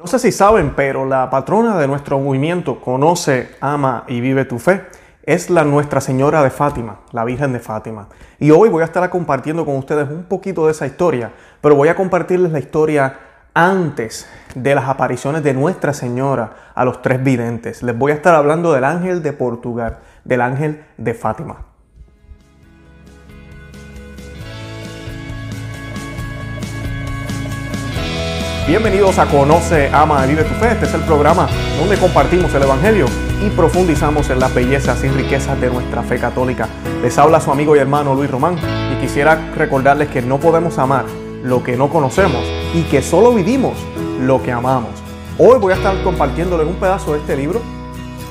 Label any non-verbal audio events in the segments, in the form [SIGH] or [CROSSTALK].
No sé si saben, pero la patrona de nuestro movimiento Conoce, Ama y Vive tu Fe es la Nuestra Señora de Fátima, la Virgen de Fátima. Y hoy voy a estar compartiendo con ustedes un poquito de esa historia, pero voy a compartirles la historia antes de las apariciones de Nuestra Señora a los tres videntes. Les voy a estar hablando del ángel de Portugal, del ángel de Fátima. Bienvenidos a Conoce, Ama y Vive tu Fe. Este es el programa donde compartimos el Evangelio y profundizamos en las bellezas y riquezas de nuestra fe católica. Les habla su amigo y hermano Luis Román y quisiera recordarles que no podemos amar lo que no conocemos y que solo vivimos lo que amamos. Hoy voy a estar compartiéndoles un pedazo de este libro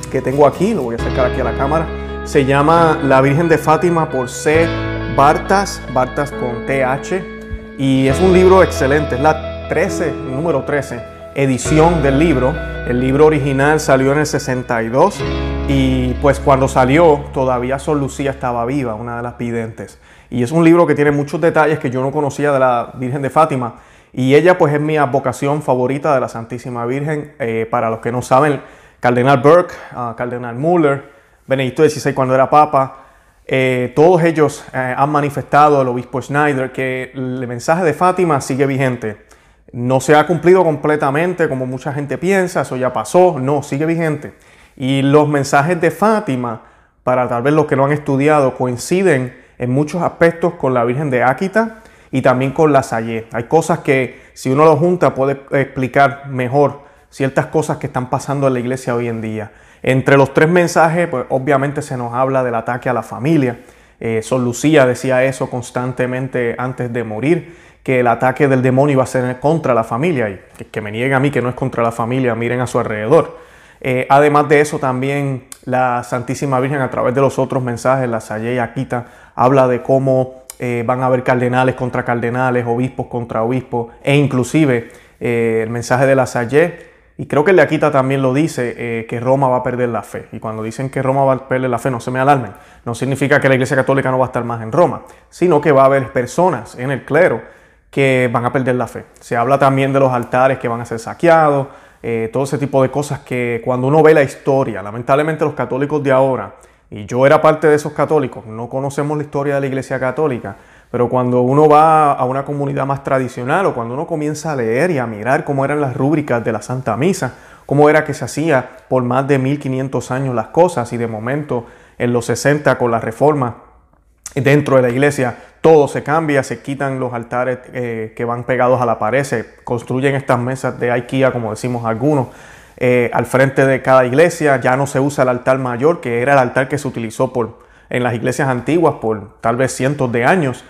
que tengo aquí, lo voy a acercar aquí a la cámara. Se llama La Virgen de Fátima por C. Bartas, Bartas con TH. Y es un libro excelente, es la 13, número 13, edición del libro. El libro original salió en el 62 y pues cuando salió todavía Sol Lucía estaba viva, una de las videntes. Y es un libro que tiene muchos detalles que yo no conocía de la Virgen de Fátima. Y ella pues es mi vocación favorita de la Santísima Virgen. Eh, para los que no saben, Cardenal Burke, uh, Cardenal Muller, Benedicto XVI cuando era Papa, eh, todos ellos eh, han manifestado, el obispo Schneider, que el mensaje de Fátima sigue vigente. No se ha cumplido completamente como mucha gente piensa, eso ya pasó, no, sigue vigente. Y los mensajes de Fátima, para tal vez los que lo han estudiado, coinciden en muchos aspectos con la Virgen de Áquita y también con la Salle. Hay cosas que si uno lo junta puede explicar mejor ciertas cosas que están pasando en la iglesia hoy en día. Entre los tres mensajes, pues obviamente se nos habla del ataque a la familia. Eh, Sol Lucía decía eso constantemente antes de morir que el ataque del demonio iba a ser contra la familia y que, me niegue a mí que no es contra la familia, miren a su alrededor. Eh, además de eso, también la Santísima Virgen a través de los otros mensajes, la Salle y Aquita, habla de cómo eh, van a haber cardenales contra cardenales, obispos contra obispos, e inclusive eh, el mensaje de la Salle, y creo que el de Aquita también lo dice, que Roma va a perder la fe. Y cuando dicen que Roma va a perder la fe, no se me alarmen. No significa que la Iglesia Católica no va a estar más en Roma, sino que va a haber personas en el clero que van a perder la fe. Se habla también de los altares que van a ser saqueados, eh, todo ese tipo de cosas que cuando uno ve la historia, lamentablemente los católicos de ahora, y yo era parte de esos católicos, no conocemos la historia de la Iglesia Católica, pero cuando uno va a una comunidad más tradicional o cuando uno comienza a leer y a mirar cómo eran las rúbricas de la Santa Misa, cómo era que se hacía por más de 1500 años las cosas y de momento en los 60 con la reforma dentro de la iglesia todo se cambia, se quitan los altares eh, que van pegados a la pared, se construyen estas mesas de IKEA, como decimos algunos, eh, al frente de cada iglesia. Ya no se usa el altar mayor, que era el altar que se utilizó por, en las iglesias antiguas por tal vez cientos de años.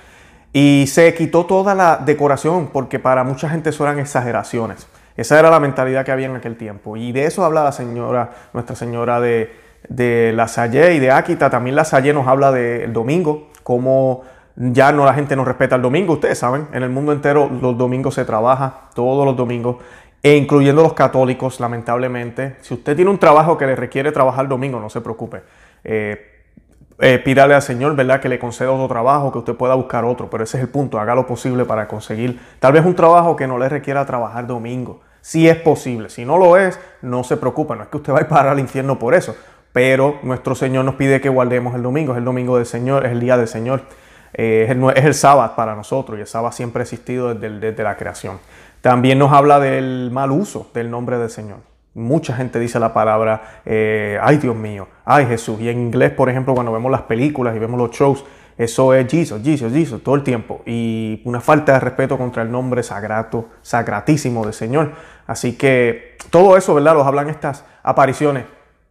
Y se quitó toda la decoración, porque para mucha gente eso eran exageraciones. Esa era la mentalidad que había en aquel tiempo. Y de eso habla la señora, Nuestra Señora de, de La Salle y de Áquita. También La Salle nos habla del domingo, cómo ya no la gente no respeta el domingo, ustedes saben, en el mundo entero los domingos se trabaja, todos los domingos, e incluyendo los católicos, lamentablemente. Si usted tiene un trabajo que le requiere trabajar el domingo, no se preocupe. Eh, eh, pídale al Señor, ¿verdad? Que le conceda otro trabajo, que usted pueda buscar otro, pero ese es el punto, haga lo posible para conseguir tal vez un trabajo que no le requiera trabajar domingo. Si es posible, si no lo es, no se preocupe, no es que usted vaya a parar al infierno por eso, pero nuestro Señor nos pide que guardemos el domingo, es el domingo del Señor, es el día del Señor. Eh, es, el, sábado para nosotros y el sábado siempre ha existido desde, la creación. También nos habla del mal uso del nombre del Señor. Mucha gente dice la palabra, eh, ay Dios mío, ay Jesús. Y en inglés, por ejemplo, cuando vemos las películas y vemos los shows, eso es Jesus, Jesus, Jesus, todo el tiempo. Y una falta de respeto contra el nombre sagrado, sagratísimo del Señor. Así que todo eso, ¿verdad? Los hablan estas apariciones.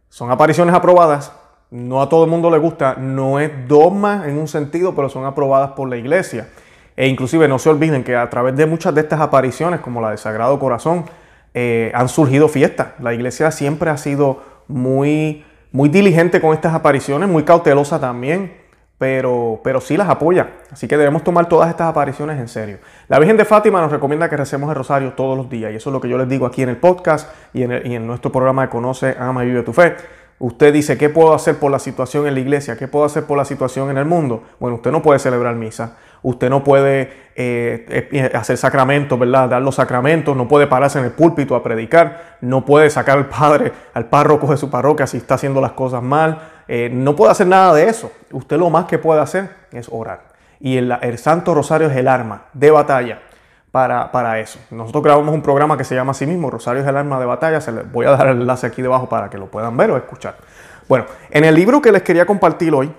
Son apariciones aprobadas no a todo el mundo le gusta, no es dogma en un sentido, pero son aprobadas por la iglesia. E inclusive no se olviden que a través de muchas de estas apariciones, como la de Sagrado Corazón, eh, han surgido fiestas. La iglesia siempre ha sido muy, muy diligente con estas apariciones, muy cautelosa también, pero, pero sí las apoya. Así que debemos tomar todas estas apariciones en serio. La Virgen de Fátima nos recomienda que recemos el rosario todos los días, y eso es lo que yo les digo aquí en el podcast y en, y en nuestro programa de Conoce, Ama y Vive tu Fe. Usted dice, ¿qué puedo hacer por la situación en la iglesia? ¿Qué puedo hacer por la situación en el mundo? Bueno, usted no puede celebrar misa. Usted no puede eh, eh, hacer sacramentos, ¿verdad? Dar los sacramentos, no puede pararse en el púlpito a predicar, no puede sacar al padre, al párroco de su parroquia si está haciendo las cosas mal, eh, no puede hacer nada de eso. Usted lo más que puede hacer es orar. Y el, Santo Rosario es el arma de batalla para, para, eso. Nosotros grabamos un programa que se llama así mismo, Rosario es el arma de batalla. Se les voy a dar el enlace aquí debajo para que lo puedan ver o escuchar. Bueno, en el libro que les quería compartir hoy,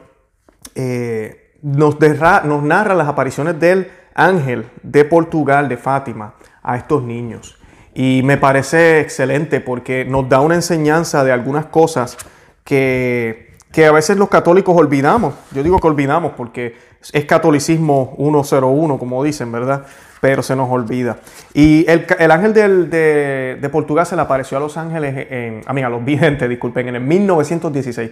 nos, nos narra las apariciones del ángel de Portugal, de Fátima, a estos niños. Y me parece excelente porque nos da una enseñanza de algunas cosas que, que, a veces los católicos olvidamos. Yo digo que olvidamos porque es catolicismo 101, como dicen, ¿verdad? Pero se nos olvida. Y el, el ángel de, de, Portugal se le apareció a los ángeles, en, a, mí, a los videntes, disculpen, en el 1916.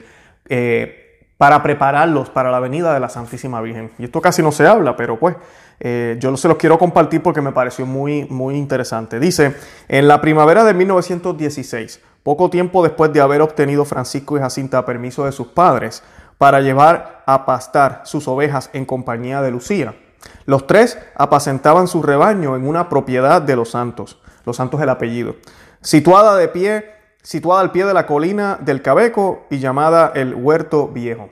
Eh, para prepararlos para la venida de la Santísima Virgen. Y esto casi no se habla, pero pues eh, yo se los quiero compartir porque me pareció muy, muy interesante. Dice, en la primavera de 1916, poco tiempo después de haber obtenido Francisco y Jacinta permiso de sus padres para llevar a pastar sus ovejas en compañía de Lucía, los tres apacentaban su rebaño en una propiedad de los santos, los santos el apellido, situada de pie situada al pie de la colina del Cabeco y llamada el Huerto Viejo.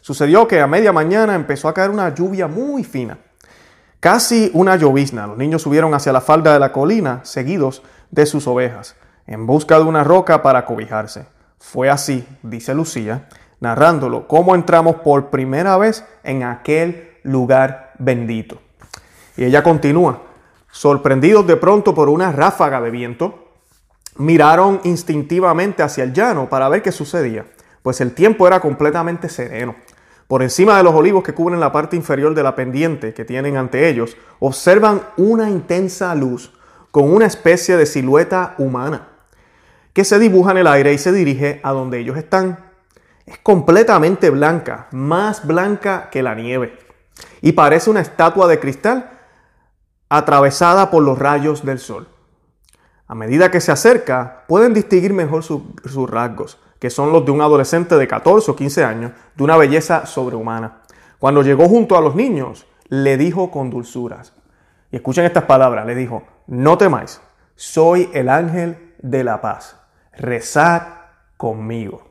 Sucedió que a media mañana empezó a caer una lluvia muy fina, casi una llovizna. Los niños subieron hacia la falda de la colina, seguidos de sus ovejas, en busca de una roca para cobijarse. Fue así, dice Lucía, narrándolo, cómo entramos por primera vez en aquel lugar bendito. Y ella continúa, sorprendidos de pronto por una ráfaga de viento, miraron instintivamente hacia el llano para ver qué sucedía, pues el tiempo era completamente sereno. Por encima de los olivos que cubren la parte inferior de la pendiente que tienen ante ellos, observan una intensa luz con una especie de silueta humana que se dibuja en el aire y se dirige a donde ellos están. Es completamente blanca, más blanca que la nieve, y parece una estatua de cristal atravesada por los rayos del sol. A medida que se acerca, pueden distinguir mejor sus rasgos, que son los de un adolescente de 14 o 15 años, de una belleza sobrehumana. Cuando llegó junto a los niños, le dijo con dulzuras, y escuchen estas palabras, le dijo, no temáis, soy el ángel de la paz, rezad conmigo.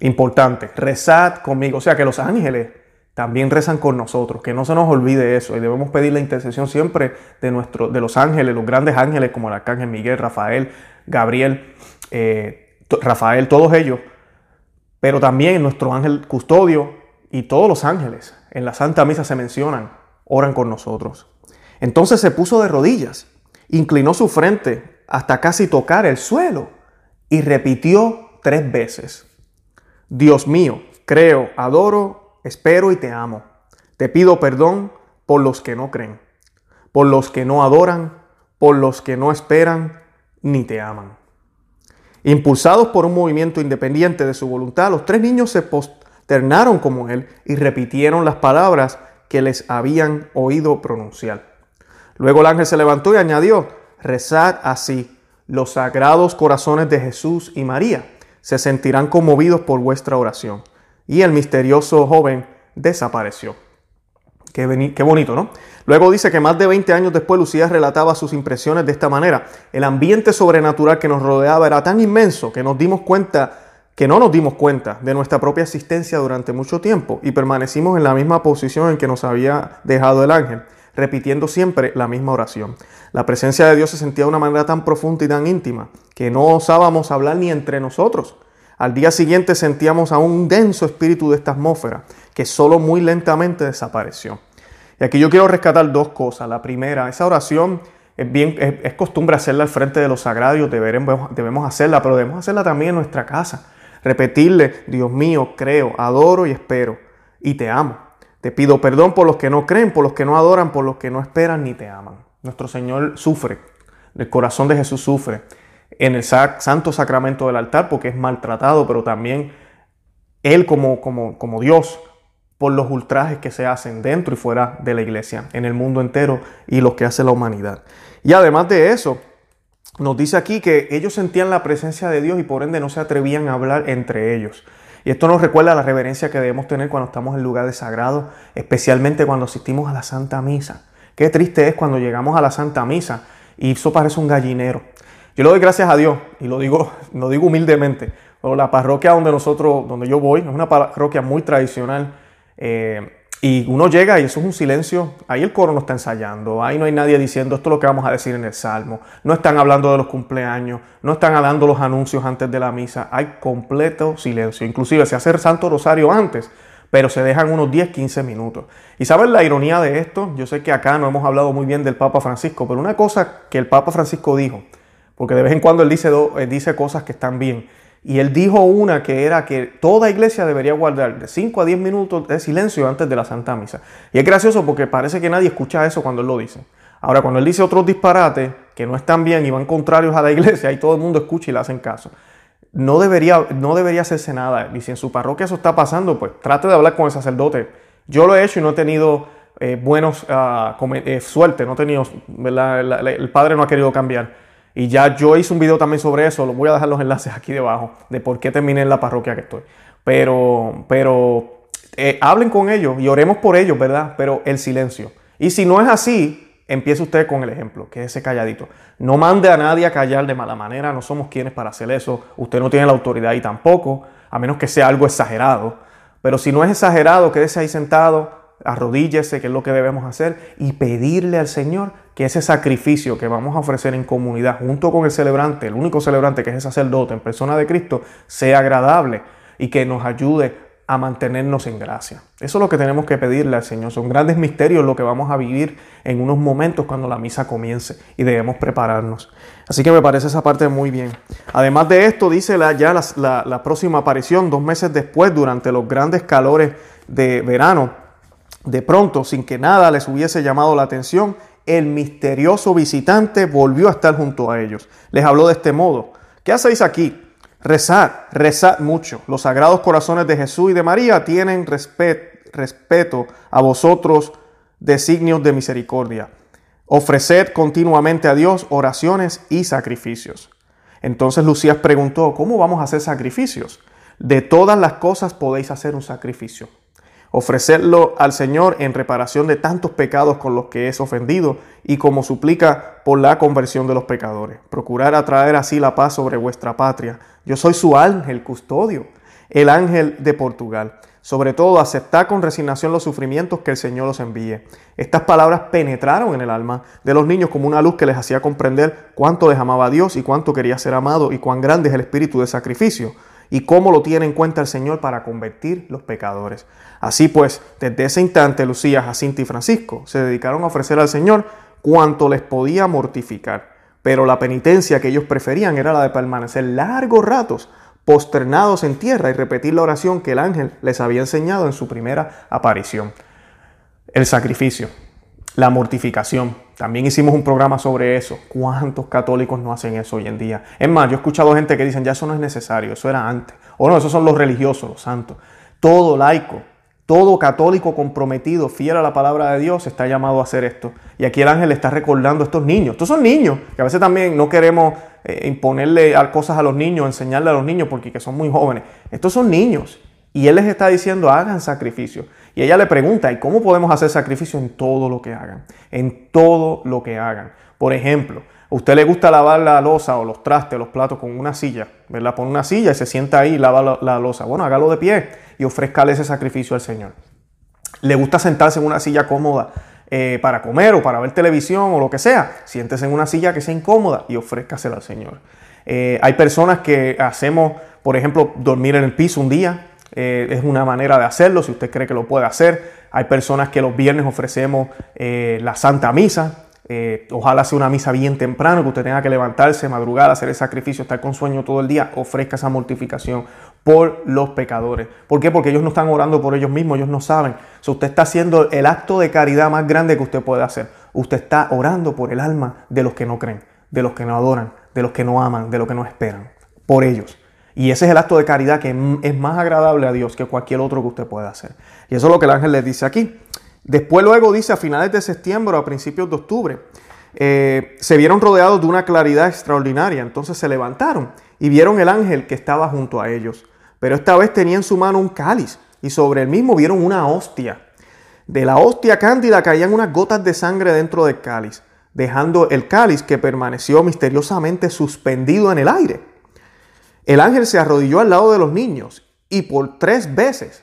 Importante, rezad conmigo. O sea que los ángeles también rezan con nosotros, que no se nos olvide eso y debemos pedir la intercesión siempre de, nuestro, de los ángeles, los grandes ángeles como el arcángel Miguel, Rafael, Gabriel, eh, Rafael, todos ellos, pero también nuestro ángel custodio y todos los ángeles en la Santa Misa se mencionan, oran con nosotros. Entonces se puso de rodillas, inclinó su frente hasta casi tocar el suelo y repitió tres veces, Dios mío, creo, adoro espero y te amo. Te pido perdón por los que no creen, por los que no adoran, por los que no esperan ni te aman. Impulsados por un movimiento independiente de su voluntad, los tres niños se posternaron como él y repitieron las palabras que les habían oído pronunciar. Luego el ángel se levantó y añadió, rezad así, los sagrados corazones de Jesús y María se sentirán conmovidos por vuestra oración y el misterioso joven desapareció. Qué, bonito, ¿no? Luego dice que más de 20 años después Lucía relataba sus impresiones de esta manera. El ambiente sobrenatural que nos rodeaba era tan inmenso que nos dimos cuenta, que no nos dimos cuenta de nuestra propia existencia durante mucho tiempo y permanecimos en la misma posición en que nos había dejado el ángel, repitiendo siempre la misma oración. La presencia de Dios se sentía de una manera tan profunda y tan íntima que no osábamos hablar ni entre nosotros. Al día siguiente sentíamos a un denso espíritu de esta atmósfera que solo muy lentamente desapareció. Y aquí yo quiero rescatar dos cosas. La primera, esa oración es, bien, es, costumbre hacerla al frente de los debemos, debemos hacerla, pero debemos hacerla también en nuestra casa. Repetirle, Dios mío, creo, adoro y espero, y te amo. Te pido perdón por los que no creen, por los que no adoran, por los que no esperan ni te aman. Nuestro Señor sufre, el corazón de Jesús sufre en el santo sacramento del altar porque es maltratado, pero también Él como, Dios por los ultrajes que se hacen dentro y fuera de la iglesia, en el mundo entero y los que hace la humanidad. Y además de eso, nos dice aquí que ellos sentían la presencia de Dios y por ende no se atrevían a hablar entre ellos. Y esto nos recuerda la reverencia que debemos tener cuando estamos en lugares sagrados, especialmente cuando asistimos a la Santa Misa. Qué triste es cuando llegamos a la Santa Misa y eso parece un gallinero. Yo le doy gracias a Dios y lo digo, [LAUGHS] lo digo humildemente. La parroquia donde nosotros, donde yo voy, es una parroquia muy tradicional. Eh, y uno llega y eso es un silencio. Ahí el coro no está ensayando. Ahí no hay nadie diciendo esto es lo que vamos a decir en el salmo. No están hablando de los cumpleaños. No están hablando los anuncios antes de la misa. Hay completo silencio. Inclusive se hace el Santo Rosario antes, pero se dejan unos 10, 15 minutos. ¿Y saben la ironía de esto? Yo sé que acá no hemos hablado muy bien del Papa Francisco, pero una cosa que el Papa Francisco dijo, porque de vez en cuando él dice, él dice cosas que están bien. Y él dijo una que era que toda iglesia debería guardar de 5 a 10 minutos de silencio antes de la Santa Misa. Y es gracioso porque parece que nadie escucha eso cuando él lo dice. Ahora, cuando él dice otros disparates que no están bien y van contrarios a la [LAUGHS] iglesia, y todo el mundo escucha y le hacen caso. No debería, no debería hacerse nada. Y si en su parroquia eso está pasando, pues trate de hablar con el sacerdote. Yo lo he hecho y no he tenido eh, buenos uh, suerte, no he el padre no ha querido cambiar. Y ya yo hice un video también sobre eso, voy a dejar los enlaces aquí debajo, de por qué terminé en la parroquia que estoy. Pero, pero eh, hablen con ellos y oremos por ellos, ¿verdad? Pero el silencio. Y si no es así, empiece usted con el ejemplo, que es ese calladito. No mande a nadie a callar de mala manera, no somos quienes para hacer eso. Usted no tiene la autoridad y tampoco, a menos que sea algo exagerado. Pero si no es exagerado, quédese ahí sentado, arrodíllese, que es lo que debemos hacer, y pedirle al Señor que ese sacrificio que vamos a ofrecer en comunidad junto con el celebrante, el único celebrante que es el sacerdote en persona de Cristo, sea agradable y que nos ayude a mantenernos en gracia. Eso es lo que tenemos que pedirle al Señor. Son grandes misterios lo que vamos a vivir en unos momentos cuando la misa comience y debemos prepararnos. Así que me parece esa parte muy bien. Además de esto, dice la, ya la, la próxima aparición, dos meses después, durante los grandes calores de verano, de pronto, sin que nada les hubiese llamado la atención, el misterioso visitante volvió a estar junto a ellos. Les habló de este modo. ¿Qué hacéis aquí? Rezad, rezad mucho. Los sagrados corazones de Jesús y de María tienen respeto a vosotros, designios de misericordia. Ofreced continuamente a Dios oraciones y sacrificios. Entonces Lucías preguntó, ¿cómo vamos a hacer sacrificios? De todas las cosas podéis hacer un sacrificio ofrecerlo al Señor en reparación de tantos pecados con los que es ofendido y como suplica por la conversión de los pecadores. Procurar atraer así la paz sobre vuestra patria. Yo soy su ángel custodio, el ángel de Portugal. Sobre todo, aceptar con resignación los sufrimientos que el Señor os envíe. Estas palabras penetraron en el alma de los niños como una luz que les hacía comprender cuánto les amaba Dios y cuánto quería ser amado y cuán grande es el espíritu de sacrificio y cómo lo tiene en cuenta el Señor para convertir los pecadores. Así pues, desde ese instante, Lucía, Jacinta y Francisco se dedicaron a ofrecer al Señor cuanto les podía mortificar. Pero la penitencia que ellos preferían era la de permanecer largos ratos posternados en tierra y repetir la oración que el ángel les había enseñado en su primera aparición. El sacrificio, la mortificación. También hicimos un programa sobre eso. ¿Cuántos católicos no hacen eso hoy en día? Es más, yo he escuchado gente que dicen, ya eso no es necesario, eso era antes. O no, esos son los religiosos, los santos. Todo laico, todo católico comprometido, fiel a la palabra de Dios, está llamado a hacer esto. Y aquí el ángel está recordando a estos niños. Estos son niños, que a veces también no queremos eh, imponerle cosas a los niños, enseñarle a los niños porque son muy jóvenes. Estos son niños. Y él les está diciendo, hagan sacrificio. Y ella le pregunta, ¿y cómo podemos hacer sacrificio en todo lo que hagan? En todo lo que hagan. Por ejemplo, a usted le gusta lavar la losa o los trastes, los platos con una silla, ¿verdad? Pone una silla y se sienta ahí y lava la, losa. Bueno, hágalo de pie y ofrezcale ese sacrificio al Señor. ¿Le gusta sentarse en una silla cómoda eh, para comer o para ver televisión o lo que sea? Siéntese en una silla que sea incómoda y ofrézcasela al Señor. Eh, hay personas que hacemos, por ejemplo, dormir en el piso un día, eh, es una manera de hacerlo, si usted cree que lo puede hacer. Hay personas que los viernes ofrecemos eh, la Santa Misa. Eh, ojalá sea una misa bien temprano, que usted tenga que levantarse, madrugar, hacer el sacrificio, estar con sueño todo el día. Ofrezca esa mortificación por los pecadores. ¿Por qué? Porque ellos no están orando por ellos mismos, ellos no saben. So, usted está haciendo el acto de caridad más grande que usted puede hacer. Usted está orando por el alma de los que no creen, de los que no adoran, de los que no aman, de los que no esperan. Por ellos. Y ese es el acto de caridad que es más agradable a Dios que cualquier otro que usted pueda hacer. Y eso es lo que el ángel les dice aquí. Después luego dice a finales de septiembre o a principios de octubre, eh, se vieron rodeados de una claridad extraordinaria. Entonces se levantaron y vieron el ángel que estaba junto a ellos. pero esta vez tenía en su mano un cáliz y sobre el mismo vieron una hostia. De la hostia cándida caían unas gotas de sangre dentro del cáliz, dejando el cáliz que permaneció misteriosamente suspendido en el aire. El ángel se arrodilló al lado de los niños y por tres veces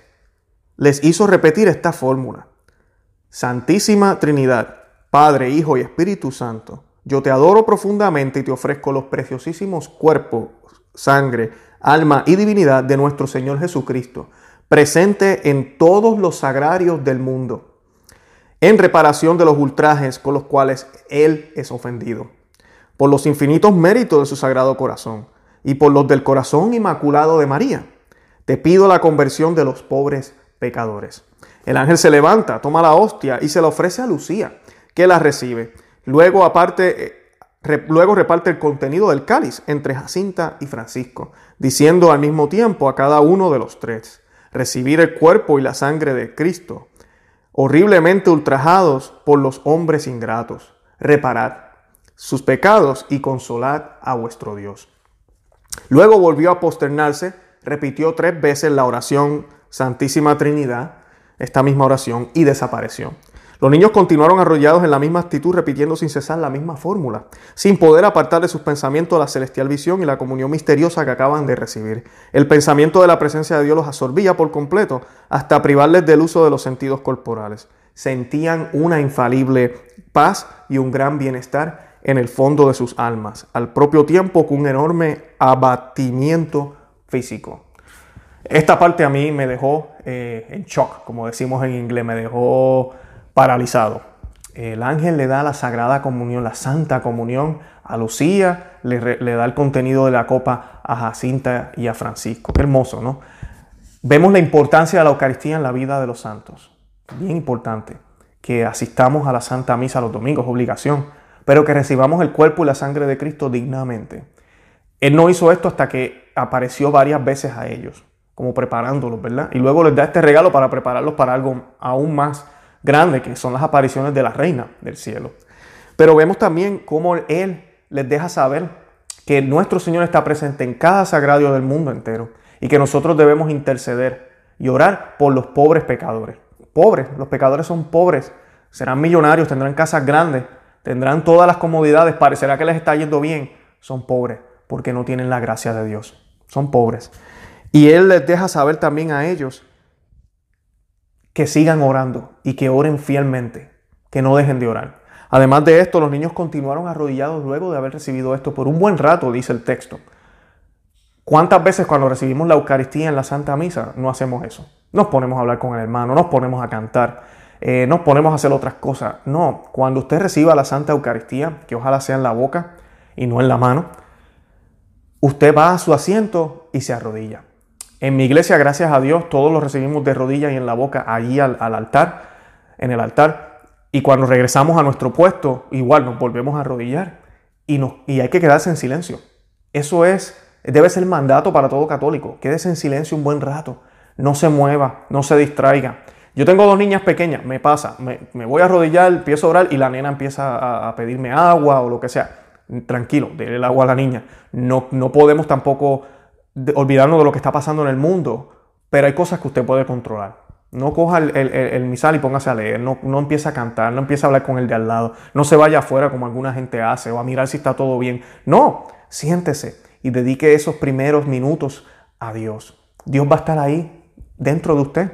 les hizo repetir esta fórmula. Santísima Trinidad, Padre, Hijo y Espíritu Santo, yo te adoro profundamente y te ofrezco los preciosísimos cuerpos, sangre, alma y divinidad de nuestro Señor Jesucristo, presente en todos los sagrarios del mundo, en reparación de los ultrajes con los cuales Él es ofendido, por los infinitos méritos de su sagrado corazón y por los del corazón inmaculado de María. Te pido la conversión de los pobres pecadores. El ángel se levanta, toma la hostia y se la ofrece a Lucía, que la recibe. Luego, aparte, eh, luego reparte el contenido del cáliz entre Jacinta y Francisco, diciendo al mismo tiempo a cada uno de los tres, recibir el cuerpo y la sangre de Cristo, horriblemente ultrajados por los hombres ingratos, reparad sus pecados y consolad a vuestro Dios. Luego volvió a posternarse, repitió tres veces la oración Santísima Trinidad, esta misma oración, y desapareció. Los niños continuaron arrollados en la misma actitud, repitiendo sin cesar la misma fórmula, sin poder apartar de sus pensamientos la celestial visión y la comunión misteriosa que acaban de recibir. El pensamiento de la presencia de Dios los absorbía por completo, hasta privarles del uso de los sentidos corporales. Sentían una infalible paz y un gran bienestar en el fondo de sus almas, al propio tiempo con un enorme abatimiento físico. Esta parte a mí me dejó eh, en shock, como decimos en inglés, me dejó paralizado. El ángel le da la sagrada comunión, la santa comunión a Lucía, le, le, da el contenido de la copa a Jacinta y a Francisco. Qué hermoso, ¿no? Vemos la importancia de la Eucaristía en la vida de los santos. Bien importante que asistamos a la Santa Misa los domingos, obligación, pero que recibamos el cuerpo y la sangre de Cristo dignamente. Él no hizo esto hasta que apareció varias veces a ellos como preparándolos, ¿verdad? Y luego les da este regalo para prepararlos para algo aún más grande, que son las apariciones de la reina del cielo. Pero vemos también cómo Él les deja saber que nuestro Señor está presente en cada sagrario del mundo entero y que nosotros debemos interceder y orar por los pobres pecadores. Pobres, los pecadores son pobres, serán millonarios, tendrán casas grandes, tendrán todas las comodidades, parecerá que les está yendo bien, son pobres porque no tienen la gracia de Dios, son pobres. Y Él les deja saber también a ellos que sigan orando y que oren fielmente, que no dejen de orar. Además de esto, los niños continuaron arrodillados luego de haber recibido esto por un buen rato, dice el texto. ¿Cuántas veces cuando recibimos la Eucaristía en la Santa Misa no hacemos eso? Nos ponemos a hablar con el hermano, nos ponemos a cantar, eh, nos ponemos a hacer otras cosas. No, cuando usted reciba la Santa Eucaristía, que ojalá sea en la boca y no en la mano, usted va a su asiento y se arrodilla. En mi iglesia, gracias a Dios, todos lo recibimos de rodillas y en la boca allí al, altar, en el altar. Y cuando regresamos a nuestro puesto, igual nos volvemos a arrodillar y, nos, hay que quedarse en silencio. Eso es, debe ser mandato para todo católico. Quédese en silencio un buen rato. No se mueva, no se distraiga. Yo tengo dos niñas pequeñas, me pasa, me, voy a arrodillar, empiezo a orar y la nena empieza a, pedirme agua o lo que sea. Tranquilo, déle el agua a la niña. No, no podemos tampoco olvidarnos de lo que está pasando en el mundo, pero hay cosas que usted puede controlar. No coja el, misal y póngase a leer, no, no empiece a cantar, no empiece a hablar con el de al lado, no se vaya afuera como alguna gente hace o a mirar si está todo bien. No, siéntese y dedique esos primeros minutos a Dios. Dios va a estar ahí dentro de usted.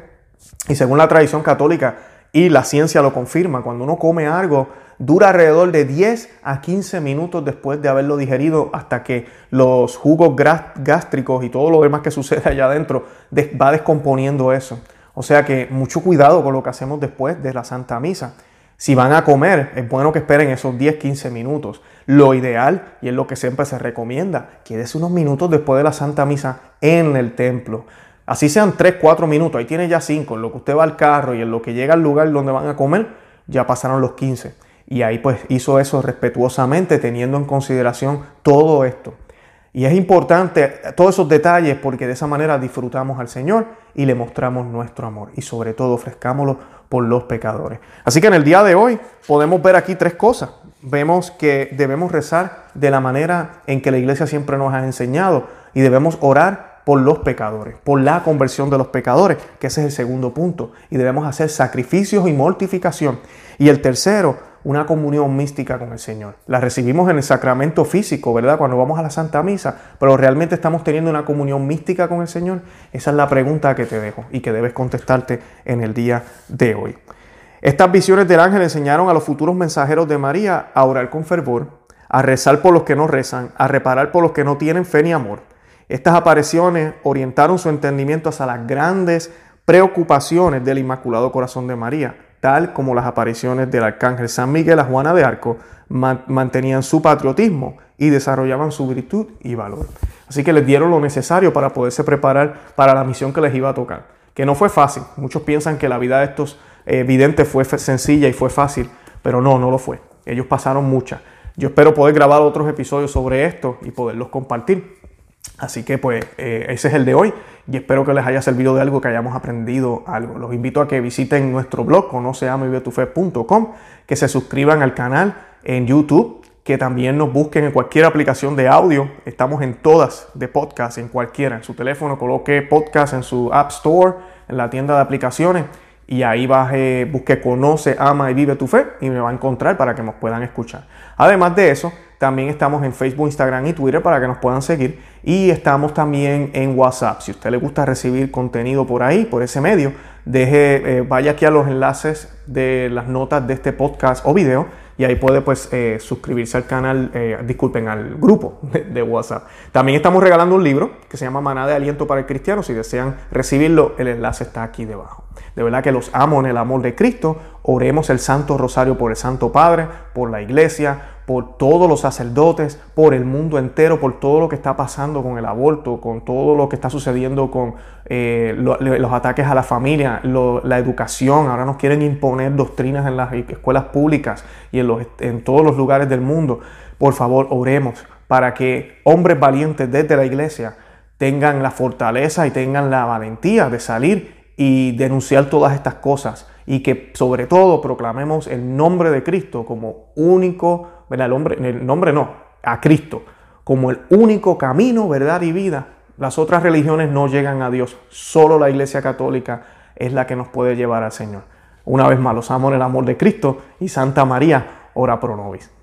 Y según la tradición católica y la ciencia lo confirma, cuando uno come algo, dura alrededor de 10 a 15 minutos después de haberlo digerido hasta que los jugos gástricos y todo lo demás que sucede allá adentro va descomponiendo eso. O sea que mucho cuidado con lo que hacemos después de la Santa Misa. Si van a comer, es bueno que esperen esos 10-15 minutos. Lo ideal, y es lo que siempre se recomienda, quédese unos minutos después de la Santa Misa en el templo. Así sean 3-4 minutos, ahí tiene ya 5, en lo que usted va al carro y en lo que llega al lugar donde van a comer, ya pasaron los 15. Y ahí pues hizo eso respetuosamente, teniendo en consideración todo esto. Y es importante todos esos detalles porque de esa manera disfrutamos al Señor y le mostramos nuestro amor. Y sobre todo ofrezcámoslo por los pecadores. Así que en el día de hoy podemos ver aquí tres cosas. Vemos que debemos rezar de la manera en que la iglesia siempre nos ha enseñado y debemos orar por los pecadores, por la conversión de los pecadores, que ese es el segundo punto. Y debemos hacer sacrificios y mortificación. Y el tercero, una comunión mística con el Señor. La recibimos en el sacramento físico, ¿verdad? Cuando vamos a la Santa Misa, pero realmente estamos teniendo una comunión mística con el Señor. Esa es la pregunta que te dejo y que debes contestarte en el día de hoy. Estas visiones del ángel enseñaron a los futuros mensajeros de María a orar con fervor, a rezar por los que no rezan, a reparar por los que no tienen fe ni amor. Estas apariciones orientaron su entendimiento hacia las grandes preocupaciones del Inmaculado Corazón de María, tal como las apariciones del arcángel San Miguel a Juana de Arco mantenían su patriotismo y desarrollaban su virtud y valor. Así que les dieron lo necesario para poderse preparar para la misión que les iba a tocar, que no fue fácil. Muchos piensan que la vida de estos eh, videntes fue sencilla y fue fácil, pero no, no lo fue. Ellos pasaron muchas. Yo espero poder grabar otros episodios sobre esto y poderlos compartir. Así que pues eh, ese es el de hoy y espero que les haya servido de algo, que hayamos aprendido algo. Los invito a que visiten nuestro blog conoceamavivetufe.com, que se suscriban al canal en YouTube, que también nos busquen en cualquier aplicación de audio. Estamos en todas de podcast, en cualquiera. En su teléfono coloque podcast en su App Store, en la tienda de aplicaciones y ahí baje, busque Conoce, Ama y Vive tu Fe y me va a encontrar para que nos puedan escuchar. Además de eso, también estamos en Facebook, Instagram y Twitter para que nos puedan seguir. Y estamos también en WhatsApp. Si usted le gusta recibir contenido por ahí, por ese medio, deje, eh, vaya aquí a los enlaces de las notas de este podcast o video y ahí puede pues eh, suscribirse al canal, eh, disculpen, al grupo [LAUGHS] de, WhatsApp. También estamos regalando un libro que se llama Maná de Aliento para el Cristiano. Si desean recibirlo, el enlace está aquí debajo. De verdad que los amo en el amor de Cristo. Oremos el Santo Rosario por el Santo Padre, por la iglesia, por todos los sacerdotes, por el mundo entero, por todo lo que está pasando con el aborto, con todo lo que está sucediendo con eh, los ataques a la familia, la educación. Ahora nos quieren imponer doctrinas en las escuelas públicas y en, en todos los lugares del mundo. Por favor, oremos para que hombres valientes desde la iglesia tengan la fortaleza y tengan la valentía de salir y denunciar todas estas cosas y que sobre todo proclamemos el nombre de Cristo como único el nombre, el nombre no, a Cristo, como el único camino, verdad y vida. Las otras religiones no llegan a Dios, solo la Iglesia Católica es la que nos puede llevar al Señor. Una vez más, los amo en el amor de Cristo y Santa María, ora pro nobis.